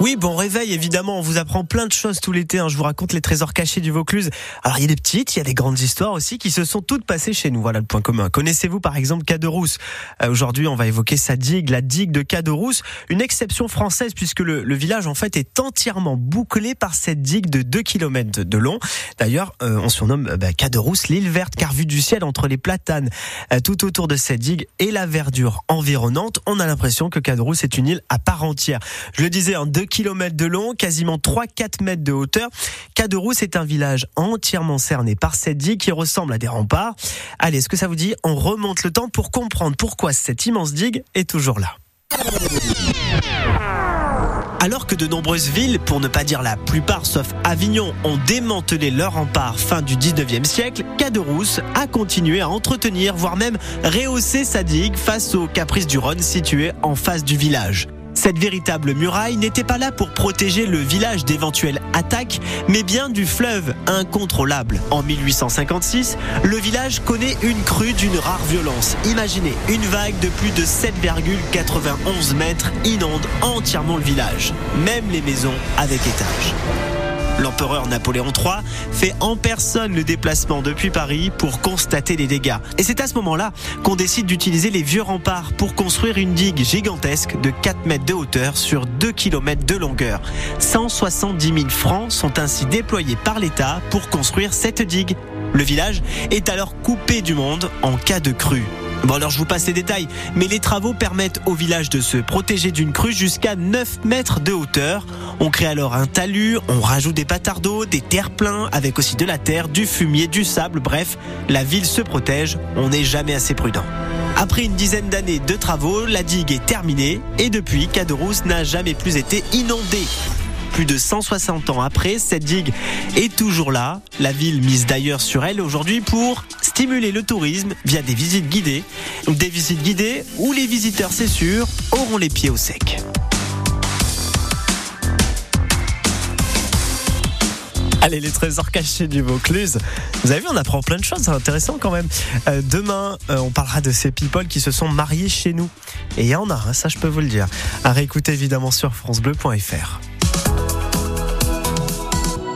Oui, bon réveil, évidemment, on vous apprend plein de choses tout l'été. Hein. Je vous raconte les trésors cachés du Vaucluse. Alors, il y a des petites, il y a des grandes histoires aussi qui se sont toutes passées chez nous. Voilà le point commun. Connaissez-vous par exemple Caderousse? Euh, Aujourd'hui, on va évoquer sa digue, la digue de Caderousse. Une exception française puisque le, le, village, en fait, est entièrement bouclé par cette digue de 2 km de long. D'ailleurs, euh, on surnomme euh, bah, Caderousse l'île verte car vue du ciel entre les platanes euh, tout autour de cette digue et la verdure environnante, on a l'impression que Caderousse est une île à part entière. Je le disais, en 2 km de long, quasiment 3-4 mètres de hauteur. Caderousse est un village entièrement cerné par cette digue qui ressemble à des remparts. Allez, est-ce que ça vous dit On remonte le temps pour comprendre pourquoi cette immense digue est toujours là. Alors que de nombreuses villes, pour ne pas dire la plupart sauf Avignon, ont démantelé leur rempart fin du 19e siècle, Caderousse a continué à entretenir, voire même rehausser sa digue face aux caprices du Rhône situé en face du village. Cette véritable muraille n'était pas là pour protéger le village d'éventuelles attaques, mais bien du fleuve incontrôlable. En 1856, le village connaît une crue d'une rare violence. Imaginez, une vague de plus de 7,91 mètres inonde entièrement le village, même les maisons avec étage. L'empereur Napoléon III fait en personne le déplacement depuis Paris pour constater les dégâts. Et c'est à ce moment-là qu'on décide d'utiliser les vieux remparts pour construire une digue gigantesque de 4 mètres de hauteur sur 2 km de longueur. 170 000 francs sont ainsi déployés par l'État pour construire cette digue. Le village est alors coupé du monde en cas de crue. Bon alors je vous passe les détails, mais les travaux permettent au village de se protéger d'une crue jusqu'à 9 mètres de hauteur. On crée alors un talus, on rajoute des patards d'eau, des terre-pleins, avec aussi de la terre, du fumier, du sable, bref, la ville se protège, on n'est jamais assez prudent. Après une dizaine d'années de travaux, la digue est terminée et depuis, Caderousse n'a jamais plus été inondée. Plus de 160 ans après, cette digue est toujours là. La ville mise d'ailleurs sur elle aujourd'hui pour stimuler le tourisme via des visites guidées. Des visites guidées où les visiteurs, c'est sûr, auront les pieds au sec. Allez, les trésors cachés du Vaucluse. Vous avez vu, on apprend plein de choses, c'est intéressant quand même. Euh, demain, euh, on parlera de ces people qui se sont mariés chez nous. Et il y en a, hein, ça je peux vous le dire. À réécouter évidemment sur FranceBleu.fr.